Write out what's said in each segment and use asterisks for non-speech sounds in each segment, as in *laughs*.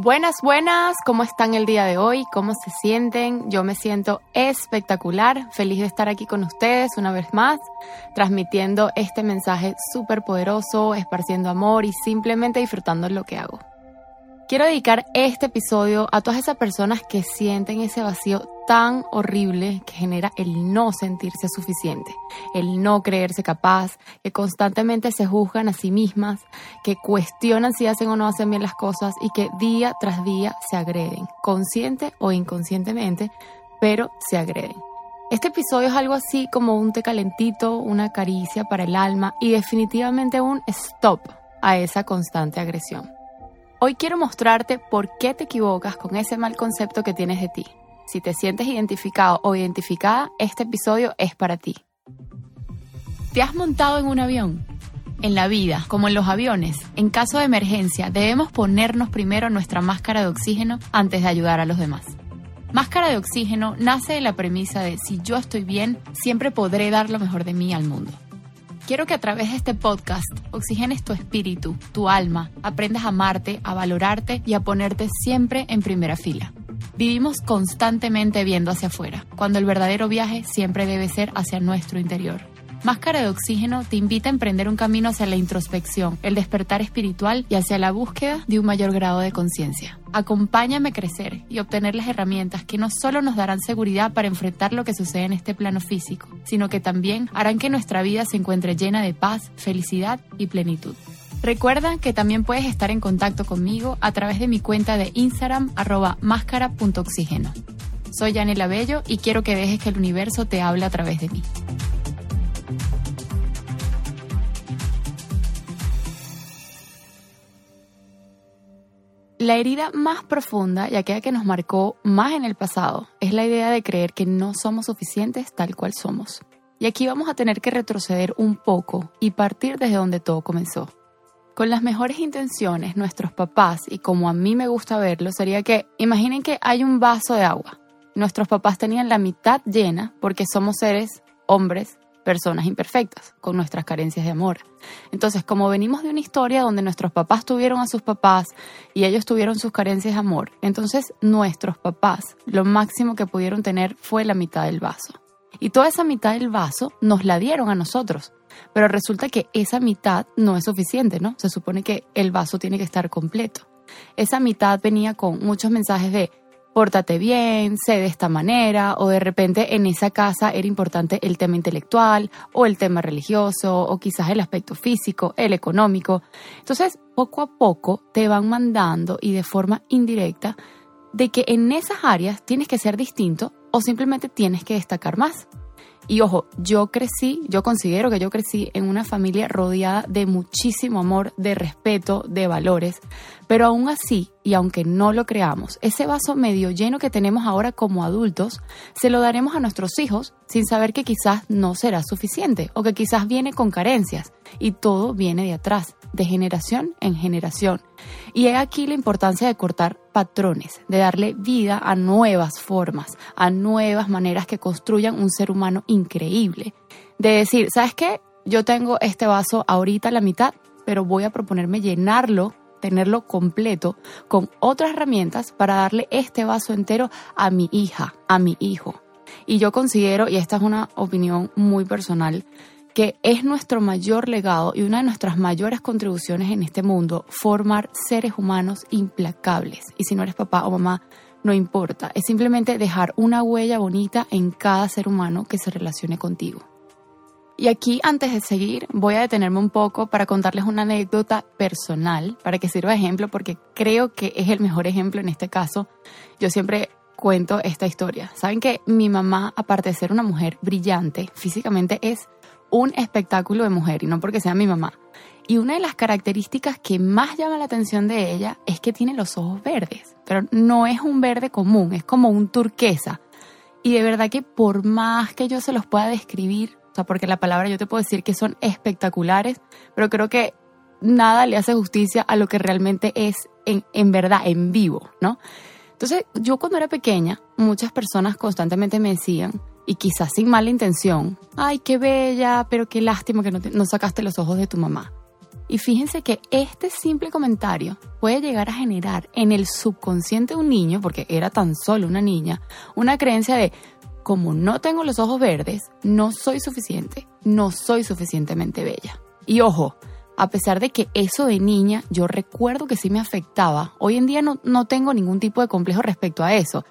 Buenas, buenas, ¿cómo están el día de hoy? ¿Cómo se sienten? Yo me siento espectacular, feliz de estar aquí con ustedes una vez más, transmitiendo este mensaje súper poderoso, esparciendo amor y simplemente disfrutando lo que hago. Quiero dedicar este episodio a todas esas personas que sienten ese vacío tan horrible que genera el no sentirse suficiente, el no creerse capaz, que constantemente se juzgan a sí mismas, que cuestionan si hacen o no hacen bien las cosas y que día tras día se agreden, consciente o inconscientemente, pero se agreden. Este episodio es algo así como un té calentito, una caricia para el alma y definitivamente un stop a esa constante agresión. Hoy quiero mostrarte por qué te equivocas con ese mal concepto que tienes de ti. Si te sientes identificado o identificada, este episodio es para ti. ¿Te has montado en un avión? En la vida, como en los aviones, en caso de emergencia, debemos ponernos primero nuestra máscara de oxígeno antes de ayudar a los demás. Máscara de oxígeno nace de la premisa de si yo estoy bien, siempre podré dar lo mejor de mí al mundo. Quiero que a través de este podcast oxigenes tu espíritu, tu alma, aprendas a amarte, a valorarte y a ponerte siempre en primera fila. Vivimos constantemente viendo hacia afuera, cuando el verdadero viaje siempre debe ser hacia nuestro interior. Máscara de Oxígeno te invita a emprender un camino hacia la introspección, el despertar espiritual y hacia la búsqueda de un mayor grado de conciencia. Acompáñame a crecer y obtener las herramientas que no solo nos darán seguridad para enfrentar lo que sucede en este plano físico, sino que también harán que nuestra vida se encuentre llena de paz, felicidad y plenitud. Recuerda que también puedes estar en contacto conmigo a través de mi cuenta de Instagram arroba máscara.oxígeno. Soy Yanela Bello y quiero que dejes que el universo te hable a través de mí. La herida más profunda y aquella que nos marcó más en el pasado es la idea de creer que no somos suficientes tal cual somos. Y aquí vamos a tener que retroceder un poco y partir desde donde todo comenzó. Con las mejores intenciones, nuestros papás, y como a mí me gusta verlo, sería que imaginen que hay un vaso de agua. Nuestros papás tenían la mitad llena porque somos seres hombres personas imperfectas, con nuestras carencias de amor. Entonces, como venimos de una historia donde nuestros papás tuvieron a sus papás y ellos tuvieron sus carencias de amor, entonces nuestros papás lo máximo que pudieron tener fue la mitad del vaso. Y toda esa mitad del vaso nos la dieron a nosotros. Pero resulta que esa mitad no es suficiente, ¿no? Se supone que el vaso tiene que estar completo. Esa mitad venía con muchos mensajes de pórtate bien, sé de esta manera, o de repente en esa casa era importante el tema intelectual, o el tema religioso, o quizás el aspecto físico, el económico. Entonces, poco a poco te van mandando y de forma indirecta de que en esas áreas tienes que ser distinto o simplemente tienes que destacar más. Y ojo, yo crecí, yo considero que yo crecí en una familia rodeada de muchísimo amor, de respeto, de valores, pero aún así, y aunque no lo creamos, ese vaso medio lleno que tenemos ahora como adultos, se lo daremos a nuestros hijos sin saber que quizás no será suficiente o que quizás viene con carencias y todo viene de atrás de generación en generación. Y he aquí la importancia de cortar patrones, de darle vida a nuevas formas, a nuevas maneras que construyan un ser humano increíble. De decir, ¿sabes qué? Yo tengo este vaso ahorita a la mitad, pero voy a proponerme llenarlo tenerlo completo con otras herramientas para darle este vaso entero a mi hija, a mi hijo. Y yo considero, y esta es una opinión muy personal, que es nuestro mayor legado y una de nuestras mayores contribuciones en este mundo, formar seres humanos implacables. Y si no eres papá o mamá, no importa, es simplemente dejar una huella bonita en cada ser humano que se relacione contigo. Y aquí, antes de seguir, voy a detenerme un poco para contarles una anécdota personal, para que sirva de ejemplo, porque creo que es el mejor ejemplo en este caso. Yo siempre cuento esta historia. Saben que mi mamá, aparte de ser una mujer brillante, físicamente es un espectáculo de mujer y no porque sea mi mamá. Y una de las características que más llama la atención de ella es que tiene los ojos verdes, pero no es un verde común, es como un turquesa. Y de verdad que por más que yo se los pueda describir, o sea, porque la palabra yo te puedo decir que son espectaculares, pero creo que nada le hace justicia a lo que realmente es en, en verdad, en vivo, ¿no? Entonces, yo cuando era pequeña, muchas personas constantemente me decían, y quizás sin mala intención, ay, qué bella, pero qué lástima que no, sacaste los ojos de tu mamá. Y fíjense que este simple comentario puede llegar a generar en el subconsciente de un niño, porque era tan solo una niña, una creencia de, como no tengo los ojos verdes, no soy suficiente, no soy suficientemente bella. Y ojo, a pesar de que eso de niña yo recuerdo que sí me afectaba, hoy en día no, no tengo ningún tipo de complejo respecto a eso.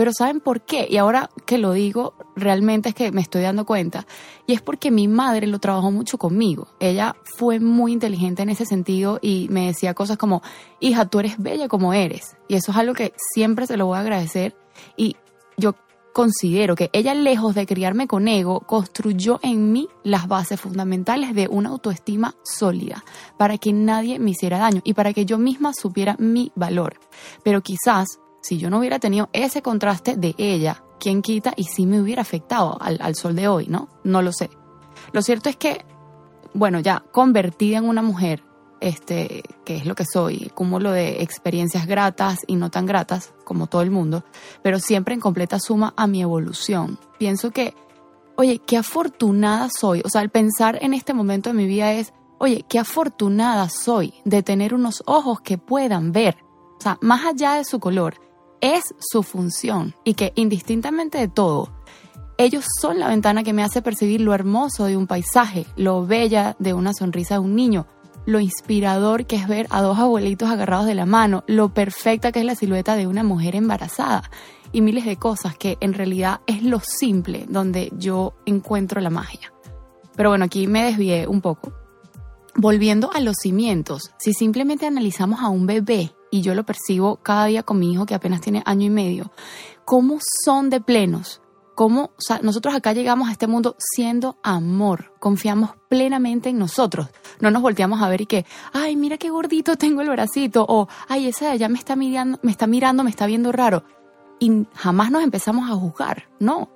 Pero ¿saben por qué? Y ahora que lo digo, realmente es que me estoy dando cuenta. Y es porque mi madre lo trabajó mucho conmigo. Ella fue muy inteligente en ese sentido y me decía cosas como, hija, tú eres bella como eres. Y eso es algo que siempre se lo voy a agradecer. Y yo considero que ella, lejos de criarme con ego, construyó en mí las bases fundamentales de una autoestima sólida, para que nadie me hiciera daño y para que yo misma supiera mi valor. Pero quizás si yo no hubiera tenido ese contraste de ella, ¿quién quita? Y sí me hubiera afectado al, sol de hoy, ¿no? No lo sé. Lo cierto es que, bueno, ya convertida en una mujer, este, que es lo que soy, cúmulo de experiencias gratas y no tan gratas, como todo el mundo, pero siempre en completa suma a mi evolución. Pienso que, oye, qué afortunada soy. O sea, el pensar en este momento de mi vida es, oye, qué afortunada soy de tener unos ojos que puedan ver. O sea, más allá de su color, es su función y que indistintamente de todo, ellos son la ventana que me hace percibir lo hermoso de un paisaje, lo bella de una sonrisa de un niño, lo inspirador que es ver a dos abuelitos agarrados de la mano, lo perfecta que es la silueta de una mujer embarazada y miles de cosas que en realidad es lo simple donde yo encuentro la magia. Pero bueno, aquí me desvié un poco. Volviendo a los cimientos, si simplemente analizamos a un bebé y yo lo percibo cada día con mi hijo que apenas tiene año y medio, cómo son de plenos, cómo o nosotros acá llegamos a este mundo siendo amor, confiamos plenamente en nosotros, no nos volteamos a ver y que, ay, mira qué gordito tengo el bracito, o ay, esa de allá me está mirando, me está mirando, me está viendo raro, y jamás nos empezamos a juzgar, no.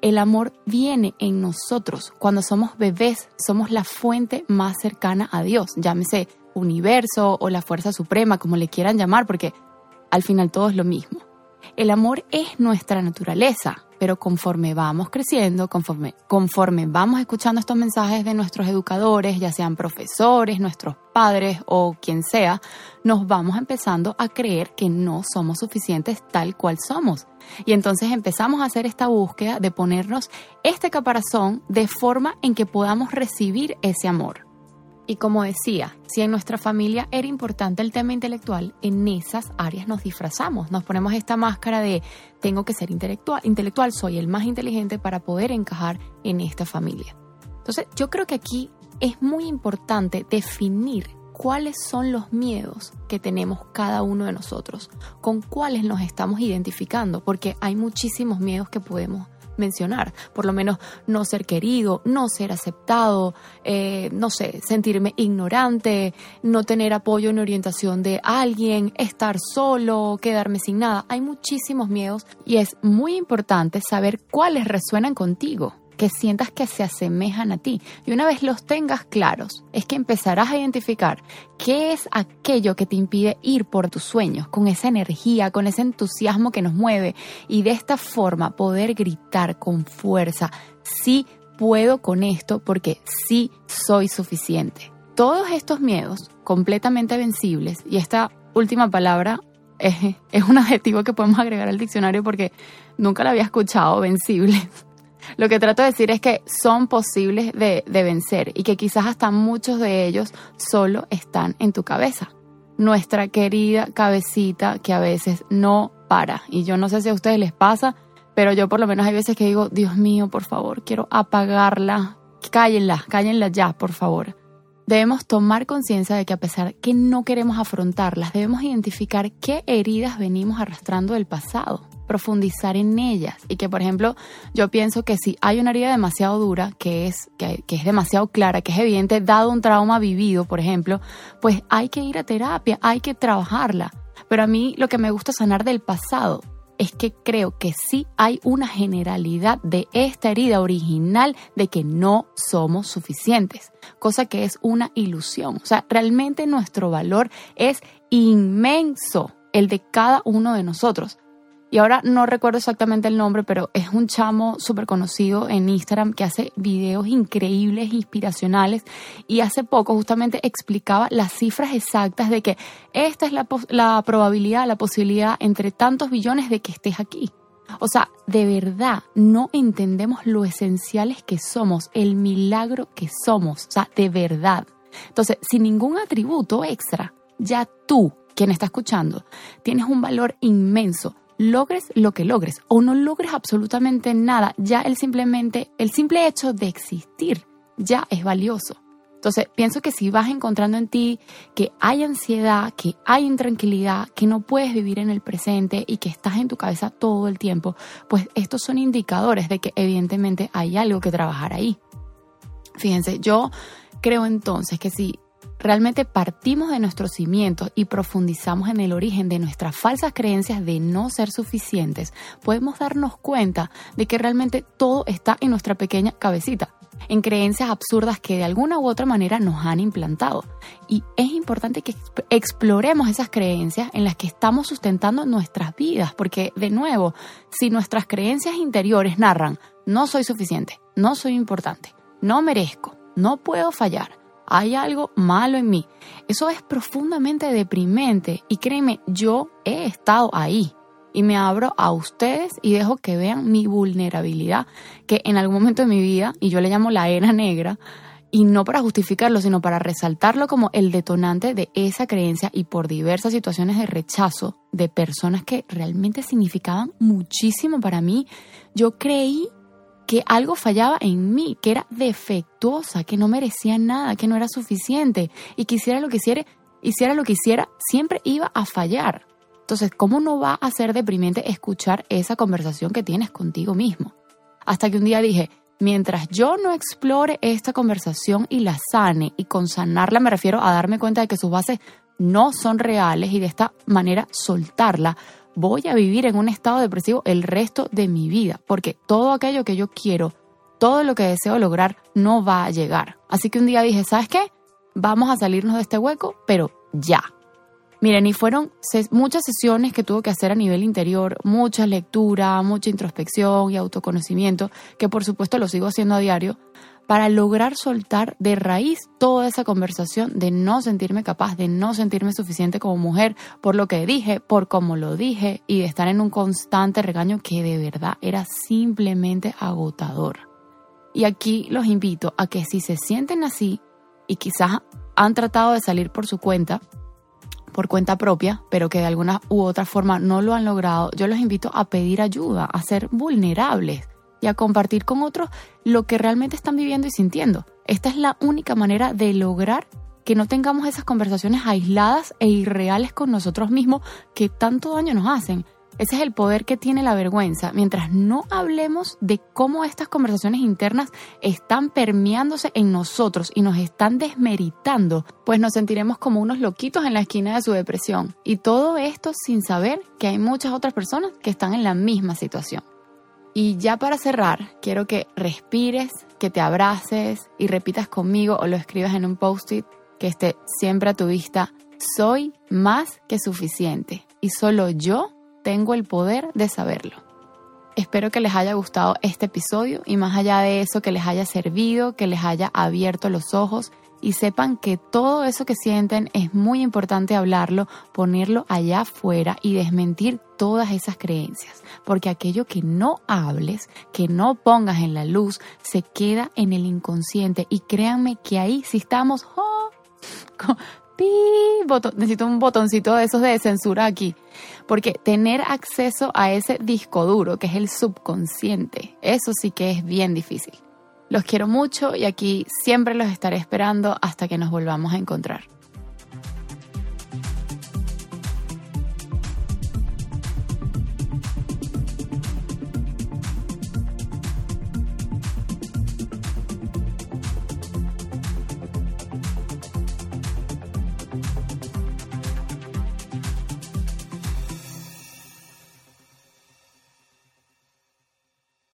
El amor viene en nosotros. Cuando somos bebés, somos la fuente más cercana a Dios. Llámese universo o la fuerza suprema, como le quieran llamar, porque al final todo es lo mismo. El amor es nuestra naturaleza, pero conforme vamos creciendo, conforme, conforme vamos escuchando estos mensajes de nuestros educadores, ya sean profesores, nuestros padres o quien sea, nos vamos empezando a creer que no somos suficientes tal cual somos. Y entonces empezamos a hacer esta búsqueda de ponernos este caparazón de forma en que podamos recibir ese amor. Y como decía, si en nuestra familia era importante el tema intelectual, en esas áreas nos disfrazamos, nos ponemos esta máscara de tengo que ser intelectual, intelectual, soy el más inteligente para poder encajar en esta familia. Entonces, yo creo que aquí es muy importante definir cuáles son los miedos que tenemos cada uno de nosotros, con cuáles nos estamos identificando, porque hay muchísimos miedos que podemos mencionar, por lo menos no ser querido, no ser aceptado, eh, no sé, sentirme ignorante, no tener apoyo en orientación de alguien, estar solo, quedarme sin nada. Hay muchísimos miedos y es muy importante saber cuáles resuenan contigo que sientas que se asemejan a ti. Y una vez los tengas claros, es que empezarás a identificar qué es aquello que te impide ir por tus sueños, con esa energía, con ese entusiasmo que nos mueve, y de esta forma poder gritar con fuerza, sí puedo con esto porque sí soy suficiente. Todos estos miedos completamente vencibles, y esta última palabra es, un adjetivo que podemos agregar al diccionario porque nunca la había escuchado, vencibles lo que trato de decir es que son posibles de, vencer y que quizás hasta muchos de ellos solo están en tu cabeza. Nuestra querida cabecita que a veces no para. Y yo no sé si a ustedes les pasa, pero yo por lo menos hay veces que digo, Dios mío, por favor, quiero apagarla. Cállenla, cállenla ya, por favor. Debemos tomar conciencia de que a pesar que no queremos afrontarlas, debemos identificar qué heridas venimos arrastrando del pasado profundizar en ellas. Y que por ejemplo yo pienso que si hay una herida demasiado dura que es que, es demasiado clara que es evidente dado un trauma vivido por ejemplo pues hay que ir a terapia hay que trabajarla. Pero a mí lo que me gusta sanar del pasado es que creo que sí hay una generalidad de esta herida original de que no somos suficientes, cosa que es una ilusión. O sea, realmente nuestro valor es inmenso, el de cada uno de nosotros Y ahora no recuerdo exactamente el nombre, pero es un chamo súper conocido en Instagram que hace videos increíbles, inspiracionales. Y hace poco justamente explicaba las cifras exactas de que esta es la, la probabilidad, la posibilidad entre tantos billones de que estés aquí. O sea, de verdad no entendemos lo esenciales que somos, el milagro que somos. O sea, de verdad. Entonces, sin ningún atributo extra, ya tú, quien está escuchando, tienes un valor inmenso logres lo que logres o no logres absolutamente nada, ya el simplemente el simple hecho de existir ya es valioso. Entonces, pienso que si vas encontrando en ti que hay ansiedad, que hay intranquilidad, que no puedes vivir en el presente y que estás en tu cabeza todo el tiempo, pues estos son indicadores de que evidentemente hay algo que trabajar ahí. Fíjense, yo creo entonces que si realmente partimos de nuestros cimientos y profundizamos en el origen de nuestras falsas creencias de no ser suficientes, podemos darnos cuenta de que realmente todo está en nuestra pequeña cabecita, en creencias absurdas que de alguna u otra manera nos han implantado. Y es importante que exploremos esas creencias en las que estamos sustentando nuestras vidas, porque de nuevo, si nuestras creencias interiores narran, no soy suficiente, no soy importante, no merezco, no puedo fallar, hay algo malo en mí. Eso es profundamente deprimente y créeme, yo he estado ahí y me abro a ustedes y dejo que vean mi vulnerabilidad, que en algún momento de mi vida, y yo le llamo la era negra, y no para justificarlo, sino para resaltarlo como el detonante de esa creencia y por diversas situaciones de rechazo de personas que realmente significaban muchísimo para mí, yo creí que algo fallaba en mí, que era defectuosa, que no merecía nada, que no era suficiente y que hiciera lo que hiciera, lo que siempre iba a fallar. Entonces, ¿cómo no va a ser deprimente escuchar esa conversación que tienes contigo mismo? Hasta que un día dije, mientras yo no explore esta conversación y la sane, y con sanarla me refiero a darme cuenta de que sus bases no son reales y de esta manera soltarla, voy a vivir en un estado depresivo el resto de mi vida, porque todo aquello que yo quiero, todo lo que deseo lograr, no va a llegar. Así que un día dije, ¿sabes qué? Vamos a salirnos de este hueco, pero ya. Miren, y fueron muchas sesiones que tuve que hacer a nivel interior, mucha lectura, mucha introspección y autoconocimiento, que por supuesto lo sigo haciendo a diario, para lograr soltar de raíz toda esa conversación de no sentirme capaz, de no sentirme suficiente como mujer por lo que dije, por cómo lo dije y de estar en un constante regaño que de verdad era simplemente agotador. Y aquí los invito a que si se sienten así y quizás han tratado de salir por su cuenta, por cuenta propia, pero que de alguna u otra forma no lo han logrado, yo los invito a pedir ayuda, a ser vulnerables y a compartir con otros lo que realmente están viviendo y sintiendo. Esta es la única manera de lograr que no tengamos esas conversaciones aisladas e irreales con nosotros mismos que tanto daño nos hacen. Ese es el poder que tiene la vergüenza. Mientras no hablemos de cómo estas conversaciones internas están permeándose en nosotros y nos están desmeritando, pues nos sentiremos como unos loquitos en la esquina de su depresión. Y todo esto sin saber que hay muchas otras personas que están en la misma situación. Y ya para cerrar, quiero que respires, que te abraces y repitas conmigo o lo escribas en un post-it que esté siempre a tu vista. Soy más que suficiente y solo yo tengo el poder de saberlo. Espero que les haya gustado este episodio y más allá de eso que les haya servido, que les haya abierto los ojos y sepan que todo eso que sienten es muy importante hablarlo, ponerlo allá afuera y desmentir todas esas creencias, porque aquello que no hables, que no pongas en la luz, se queda en el inconsciente. Y créanme que ahí si estamos... Oh, *laughs* necesito un botoncito de esos de censura aquí, porque tener acceso a ese disco duro, que es el subconsciente, eso sí que es bien difícil. Los quiero mucho y aquí siempre los estaré esperando hasta que nos volvamos a encontrar.